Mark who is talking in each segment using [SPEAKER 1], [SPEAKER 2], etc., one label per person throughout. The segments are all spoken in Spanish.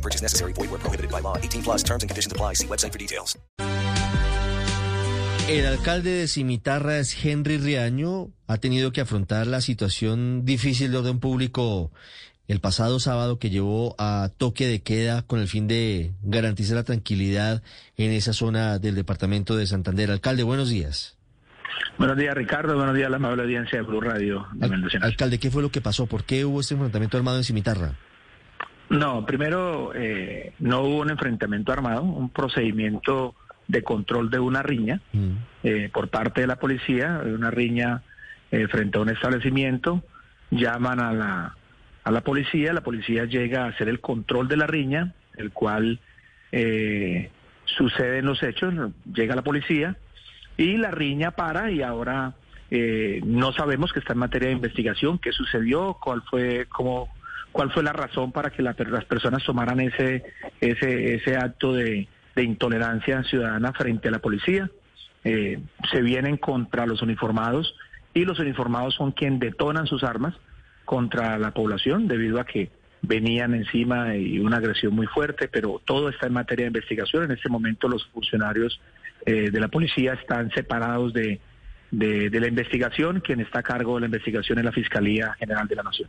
[SPEAKER 1] No purchase necessary. Void where prohibited by law. 18 plus terms and conditions apply. See website for details.
[SPEAKER 2] El alcalde de Cimitarra es Henry Riaño. Ha tenido que afrontar la situación difícil de orden público el pasado sábado que llevó a toque de queda con el fin de garantizar la tranquilidad en esa zona del departamento de Santander. Alcalde, buenos días.
[SPEAKER 3] Buenos días, Ricardo. Buenos días a la amable audiencia de Blue Radio. De
[SPEAKER 2] Al-
[SPEAKER 3] Mendoza.
[SPEAKER 2] alcalde, ¿qué fue lo que pasó? ¿Por qué hubo este enfrentamiento armado en Cimitarra?
[SPEAKER 3] No, primero, eh, no hubo un enfrentamiento armado, un procedimiento de control de una riña
[SPEAKER 2] Mm.
[SPEAKER 3] eh, por parte de la policía, una riña eh, frente a un establecimiento. Llaman a la, a la policía, la policía llega a hacer el control de la riña, el cual eh, suceden los hechos, llega la policía y la riña para y ahora eh, no sabemos que está en materia de investigación, qué sucedió, cuál fue, cómo, cuál fue la razón para que la- las personas tomaran ese, ese, ese acto de, intolerancia ciudadana frente a la policía. Eh, se vienen contra los uniformados y los uniformados son quienes detonan sus armas contra la población debido a que venían encima y una agresión muy fuerte, pero todo está en materia de investigación. En este momento los funcionarios eh, de la policía están separados de, de la investigación. Quien está a cargo de la investigación es la Fiscalía General de la Nación.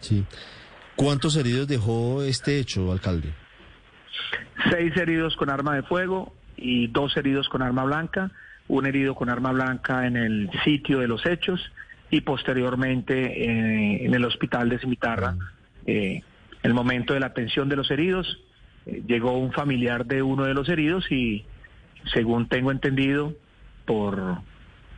[SPEAKER 2] Sí. ¿Cuántos heridos dejó este hecho, alcalde?
[SPEAKER 3] Seis heridos con arma de fuego y dos heridos con arma blanca, un herido con arma blanca en el sitio de los hechos y posteriormente eh, en el hospital de Cimitarra. Eh, el momento de la atención de los heridos, eh, llegó un familiar de uno de los heridos y según tengo entendido por,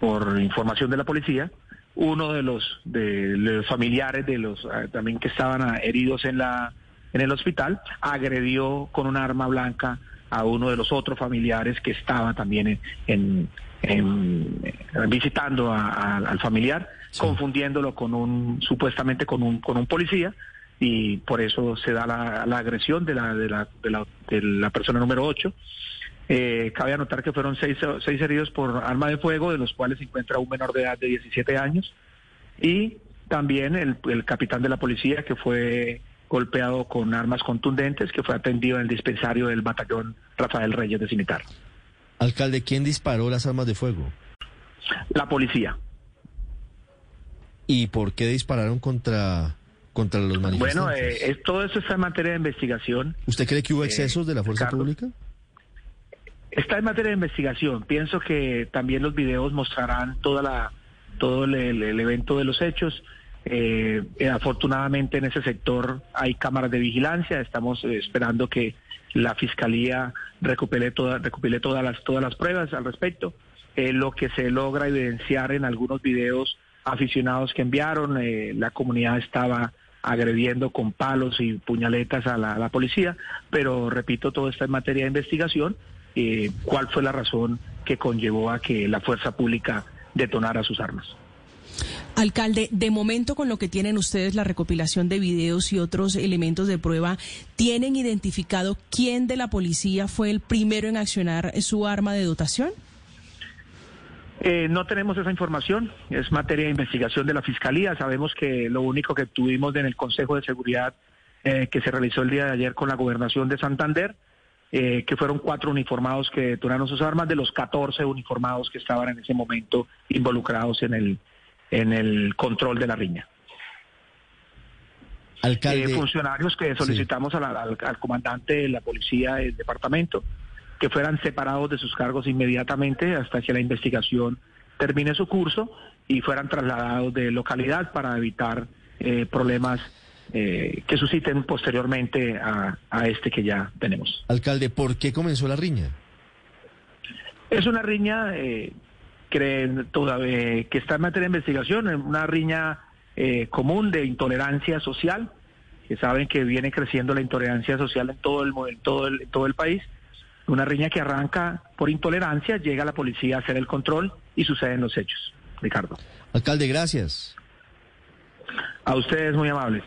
[SPEAKER 3] por información de la policía, uno de los, de los familiares de los ah, también que estaban ah, heridos en la en el hospital agredió con un arma blanca a uno de los otros familiares que estaba también en, en- en- eh, visitando a- a- al familiar, confundiéndolo con un supuestamente con un con un policía y por eso se da la, la agresión de la, de la, de la, de la persona número 8. Eh, cabe anotar que fueron seis, seis heridos por arma de fuego, de los cuales se encuentra un menor de edad de 17 años, y también el, el capitán de la policía que fue golpeado con armas contundentes, que fue atendido en el dispensario del batallón Rafael Reyes de Cimitar.
[SPEAKER 2] Alcalde, ¿quién disparó las armas de fuego?
[SPEAKER 3] La policía.
[SPEAKER 2] ¿Y por qué dispararon contra, contra los manifestantes?
[SPEAKER 3] Bueno, eh, es- todo eso está en materia de investigación.
[SPEAKER 2] ¿Usted cree que hubo
[SPEAKER 3] eh,
[SPEAKER 2] excesos de la fuerza
[SPEAKER 3] Ricardo.
[SPEAKER 2] pública?
[SPEAKER 3] Está en materia de investigación. Pienso que también los videos mostrarán toda la, todo el, evento de los hechos. Eh, eh, afortunadamente en ese sector hay cámaras de vigilancia. Estamos eh, esperando que la fiscalía recupere, toda, recupere todas las todas las pruebas al respecto. Eh, lo que se logra evidenciar en algunos videos aficionados que enviaron, la comunidad estaba agrediendo con palos y puñaletas a la, policía, pero repito, todo está en materia de investigación. Eh, ¿Cuál fue la razón que conllevó a que la fuerza pública detonara sus armas?
[SPEAKER 4] Alcalde, de momento con lo que tienen ustedes, la recopilación de videos y otros elementos de prueba, ¿tienen identificado quién de la policía fue el primero en accionar su arma de dotación?
[SPEAKER 3] Eh, no tenemos esa información, es materia de investigación de la Fiscalía. Sabemos que lo único que tuvimos en el Consejo de Seguridad eh, que se realizó el día de ayer con la Gobernación de Santander, eh, que fueron cuatro uniformados que detonaron sus armas, de los 14 uniformados que estaban en ese momento involucrados en el, en el control de la riña.
[SPEAKER 2] Alcalde,
[SPEAKER 3] Eh, funcionarios que solicitamos a la- al, al comandante de la policía del departamento que fueran separados de sus cargos inmediatamente hasta que la investigación termine su curso y fueran trasladados de localidad para evitar eh, problemas eh, que susciten posteriormente a, a este que ya tenemos.
[SPEAKER 2] Alcalde, ¿por qué comenzó la riña?
[SPEAKER 3] Es una riña eh, que, todavía, que está en materia de investigación, una riña eh, común de intolerancia social, que saben que viene creciendo la intolerancia social en todo el, en todo el, en todo el país. Una riña que arranca por intolerancia, llega la policía a hacer el control y suceden los hechos. Ricardo.
[SPEAKER 2] Alcalde, gracias.
[SPEAKER 3] A ustedes muy amables.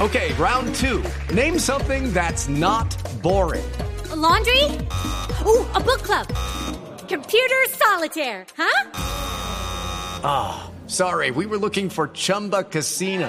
[SPEAKER 5] Okay, round two. Name something that's not boring.
[SPEAKER 6] A laundry? Ooh, a book club. Computer solitaire, huh?
[SPEAKER 5] Ah, sorry, we were looking for Chumba Casino.